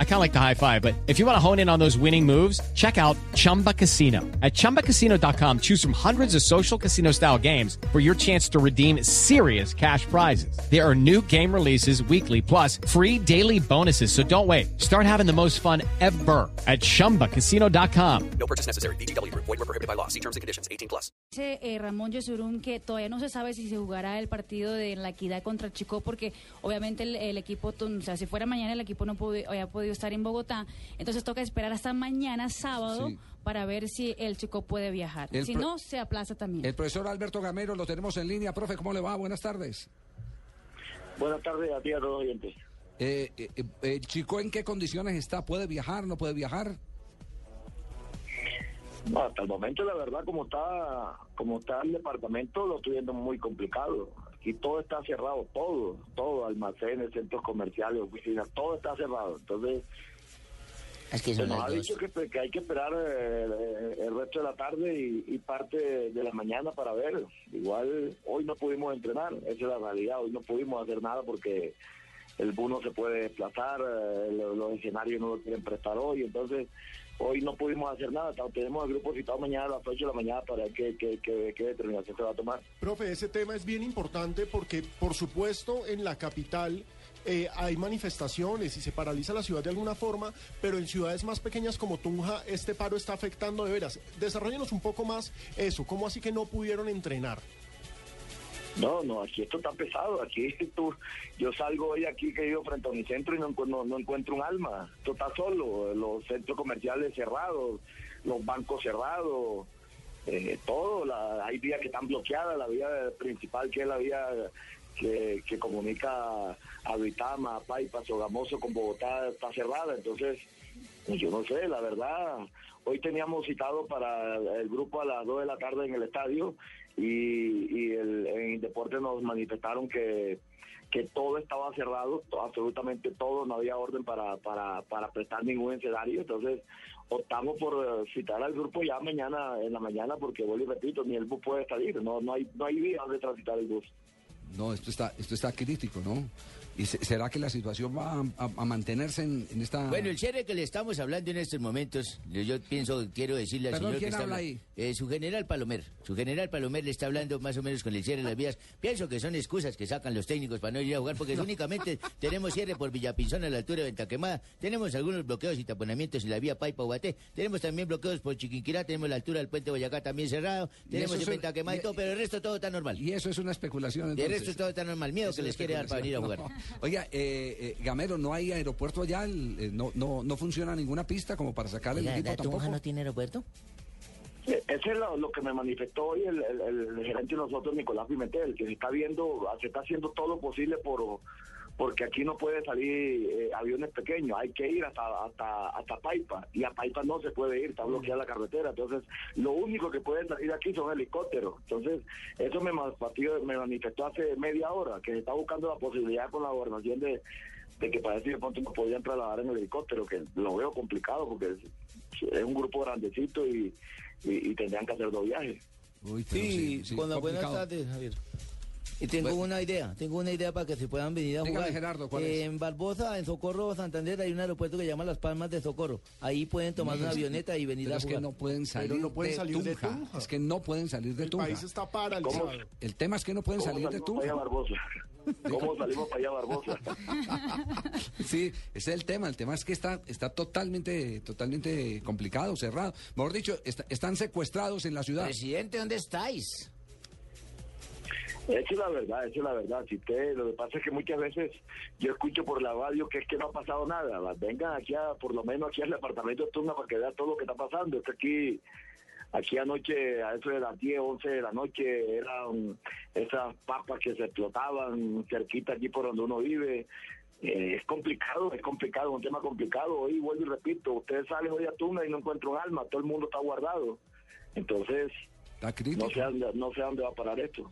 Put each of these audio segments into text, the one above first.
I kind of like the high five, but if you want to hone in on those winning moves, check out Chumba Casino. At chumbacasino.com, choose from hundreds of social casino style games for your chance to redeem serious cash prizes. There are new game releases weekly, plus free daily bonuses. So don't wait. Start having the most fun ever at chumbacasino.com. No purchase necessary. BGW. Void were prohibited by law. See terms and conditions. 18 plus. Dice eh, Ramón Yesurún que todavía no se sabe si se jugará el partido de la equidad contra Chico porque obviamente el, el equipo, o sea, si fuera mañana el equipo no pudo, había podido estar en Bogotá, entonces toca esperar hasta mañana sábado Sí. para ver si el Chico puede viajar. El si pro- no, se aplaza también. El profesor Alberto Gamero lo tenemos en línea. Profe, ¿cómo le va? Buenas tardes. Buenas tardes a ti a todos los oyentes. Eh, eh, eh, ¿El chico en qué condiciones está? ¿Puede viajar? ¿No puede viajar? No, hasta el momento, la verdad, como está como está el departamento, lo estoy viendo muy complicado. Aquí todo está cerrado, todo, todo, almacenes, centros comerciales, oficinas, todo está cerrado. Entonces, Es que se nos ha dicho que, que hay que esperar eh, el resto de la tarde y, y parte de la mañana para ver. Igual hoy no pudimos entrenar, esa es la realidad, hoy no pudimos hacer nada porque el bus no se puede desplazar, eh, lo- los escenarios no lo quieren prestar hoy, entonces hoy no pudimos hacer nada, tenemos el grupo citado mañana a las 8 de la mañana para ver qué, qué, qué, qué determinación se va a tomar. Profe, ese tema es bien importante porque, por supuesto, en la capital eh, hay manifestaciones y se paraliza la ciudad de alguna forma, pero en ciudades más pequeñas como Tunja este paro está afectando de veras. Desarrollanos un poco más eso, ¿cómo así que no pudieron entrenar? No, no, aquí esto está pesado. Aquí tú, yo salgo hoy aquí que vivo frente a mi centro y no, no, no encuentro un alma. Esto está solo. Los centros comerciales cerrados, los bancos cerrados, eh, todo. La, hay vías que están bloqueadas. La vía principal que es la vía que, comunica a Duitama, a Paipa, Sogamoso con Bogotá está cerrada. Entonces, yo no sé, la verdad. Hoy teníamos citado para el grupo a las 2 de la tarde en el estadio y, el, en Deporte nos manifestaron que, que todo estaba cerrado, absolutamente todo, no había orden para, para, para prestar ningún escenario. Entonces optamos por eh, citar al grupo ya mañana, en la mañana, porque vuelvo y repito, ni el bus puede salir, no, no hay, no hay vía donde transitar el bus. No, esto está, esto está crítico, ¿no? ¿Y se- será que la situación va a, a- a mantenerse en, en esta... Bueno, el cierre que le estamos hablando en estos momentos, yo, yo pienso, quiero decirle al Perdón, señor que ¿quién está habla ahí? eh, su general Palomer. Su general Palomer le está hablando más o menos con el cierre de las vías. Pienso que son excusas que sacan los técnicos para no ir a jugar, porque únicamente tenemos cierre por Villapinzón a la altura de Ventaquemada, tenemos algunos bloqueos y taponamientos en la vía Paipa Ubaté, tenemos también bloqueos por Chiquinquirá, tenemos la altura del puente Boyacá también cerrado, tenemos es- Ventaquemada y y- todo, pero el resto todo está normal. Y eso es una especulación, entonces. resto todo está normal. Miedo que les quiere dar para venir a jugar. No. Oiga, eh, eh, Gamero, ¿no hay aeropuerto allá? El- eh, no, no, ¿No funciona ninguna pista como para sacar el equipo ¿Tunja tampoco? no tiene aeropuerto? Ese es lo, lo que me manifestó hoy el, el- el gerente de nosotros, Nicolás Pimentel, que se está viendo, se está haciendo todo lo posible por porque aquí no puede salir eh, aviones pequeños, hay que ir hasta, hasta hasta Paipa, y a Paipa no se puede ir, está bloqueada la carretera, entonces lo único que pueden salir aquí son helicópteros, entonces eso me, manifestó- me manifestó hace media hora, que se está buscando la posibilidad con la gobernación de, de que parece que de pronto nos podrían trasladar en helicóptero, que lo veo complicado porque es, es un grupo grandecito y, y, y tendrían que hacer dos viajes. Uy, Sí, sí, con las buenas tardes, Javier. Y tengo Bueno. una idea, tengo una idea para que se puedan venir a Dígame, jugar. Gerardo, ¿cuál Eh, es? En Barbosa, en Socorro, Santander, hay un aeropuerto que se llama Las Palmas de Socorro. Ahí pueden tomar No, una es- avioneta y venir a es jugar. que no pueden salir, no pueden de, salir de Tunja. Es que no pueden salir de El Tunja. país está paralizado. ¿Cómo? El tema es que no pueden ¿Cómo salir de Tunja. Barbosa? ¿Cómo salimos para allá, Barbosa? Sí, ese es el tema. El tema es que está, está totalmente, totalmente complicado, cerrado. Mejor dicho, está- están secuestrados en la ciudad. Presidente, ¿dónde estáis? Esa es la verdad, esa es la verdad. Si usted, lo que pasa es que muchas veces yo escucho por la radio que es que no ha pasado nada. Vengan aquí, a, por lo menos aquí al departamento de Tuna para que vea todo lo que está pasando. Es que aquí, aquí anoche, a eso de las 10, 11 de la noche, eran esas papas que se explotaban cerquita aquí por donde uno vive. Eh, es complicado, es complicado, un tema complicado. Hoy vuelvo y repito, ustedes salen hoy a Tuna y no encuentran alma, todo el mundo está guardado. Entonces, no sé, no sé a dónde va a parar esto.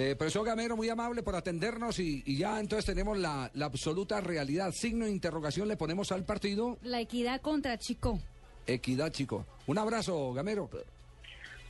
Eh, profesor Gamero, muy amable por atendernos y, y ya entonces tenemos la, la absoluta realidad. Signo de interrogación le ponemos al partido. La equidad contra Chico. Equidad, chico. Un abrazo, Gamero.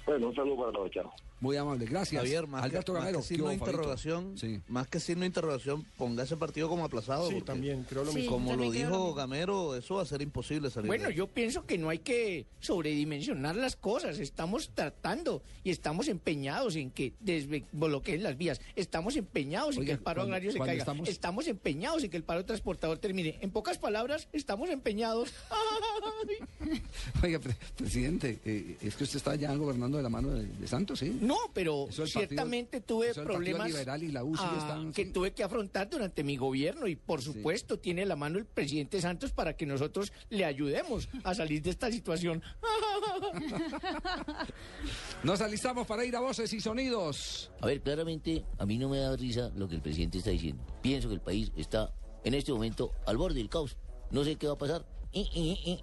Bueno, un saludo para todos, chao. Muy amable, gracias. Javier, más Alberto que, más Gamero, que ¿qué signo interrogación, Sí. más que signo de interrogación, ponga ese partido como aplazado. Sí, porque también, creo lo Sí. mismo. Como lo dijo. Gamero, eso va a ser imposible salir. Bueno, yo pienso que no hay que sobredimensionar las cosas. Estamos tratando y estamos empeñados en que desbloqueen las vías. Estamos empeñados en que el paro cuando- agrario se caiga. estamos- Estamos... empeñados en que el paro transportador termine. En pocas palabras, estamos empeñados. Oiga, pre- presidente, eh, es que usted está ya gobernando de la mano de, de Santos, ¿sí? No, pero Eso el partido- ciertamente tuve problemas Liberal y la U sí ah, están- que sí. tuve que afrontar durante mi gobierno y por supuesto tiene la mano el presidente Santos para que nosotros le ayudemos a salir de esta situación. Nos alistamos para ir a voces y sonidos. A ver, claramente a mí no me da risa lo que el presidente está diciendo. Pienso que el país está en este momento al borde del caos. No sé qué va a pasar. Y,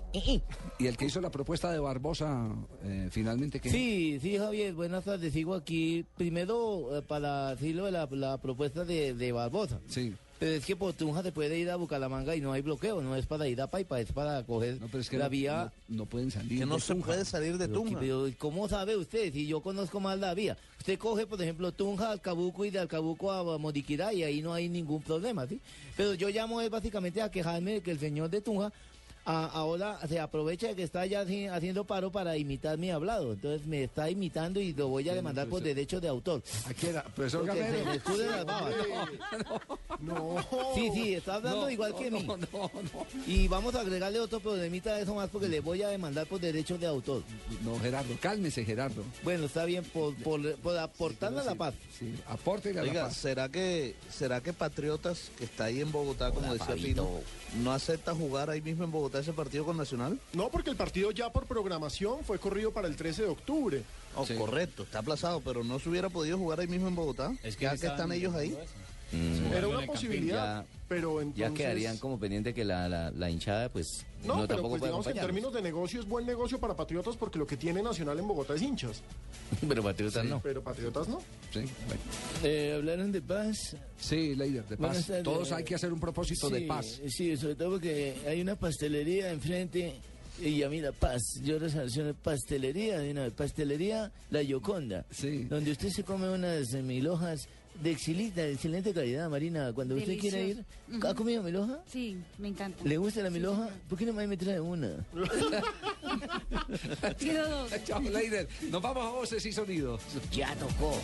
el que hizo la propuesta de Barbosa, eh, finalmente, que Sí, sí, Javier, buenas tardes. Sigo aquí primero eh, para decirlo de la, la propuesta de, de Barbosa. Sí. Pero es que por Tunja se puede ir a Bucaramanga y no hay bloqueo, no es para ir a Paipa, es para coger No, pero es que la no, vía. no, no pueden salir. que no de se Tunja. puede salir de Pero, Tunja. pero, ¿cómo sabe usted? Si yo conozco más la vía. Usted coge, por ejemplo, Tunja, Alcabuco y de Alcabuco a Modiquirá y ahí no hay ningún problema, ¿sí? Pero yo llamo es básicamente a quejarme de que el señor de Tunja a- ahora se aprovecha de que está ya haci- haciendo paro para imitar mi hablado. Entonces me está imitando y lo voy a demandar por derecho de autor. Aquí era, profesor Porque se Gamero. me escurren las babas. No. Sí, sí, está hablando No, igual no, que mí. no, no, no. Y vamos a agregarle otro problemita a eso más porque le voy a demandar por derecho de autor. No, Gerardo, cálmese, Gerardo. Bueno, está bien, por, por, por aportarle a la paz. Sí, aporte a la paz. ¿será que, ¿será que Patriotas, que está ahí en Bogotá, como decía. Pino, no acepta jugar ahí mismo en Bogotá ese partido con Nacional? No, porque el partido ya por programación fue corrido para el 13 de octubre. Oh, Sí. correcto, está aplazado, pero no se hubiera podido jugar ahí mismo en Bogotá. Es que ya que están ellos ahí. Era una posibilidad, pero entonces... Ya quedarían como pendiente que la, la, la hinchada, pues, No, no, pero tampoco pues digamos que en términos de negocio es buen negocio para Patriotas porque lo que tiene Nacional en Bogotá es hinchas, Pero Patriotas no. pero Patriotas no. Sí, bueno. Eh, hablaron de paz. Sí, Leider, de paz. tardes. Todos hay que hacer un propósito de Sí, paz. Sí, sobre todo porque hay una pastelería enfrente y a mí la paz. Yo relaciono pastelería, de una pastelería La Yoconda. Sí. Donde usted se come unas eh, mil hojas de excelente, de excelente calidad, Marina. Cuando usted quiera ir, Delicioso. ¿ha comido mil hoja? Sí, me encanta. ¿Le gusta la mil hoja? ¿Por qué no me trae una? Quiero dos. Chao, Leider. Nos vamos a voces y sonidos. Ya tocó.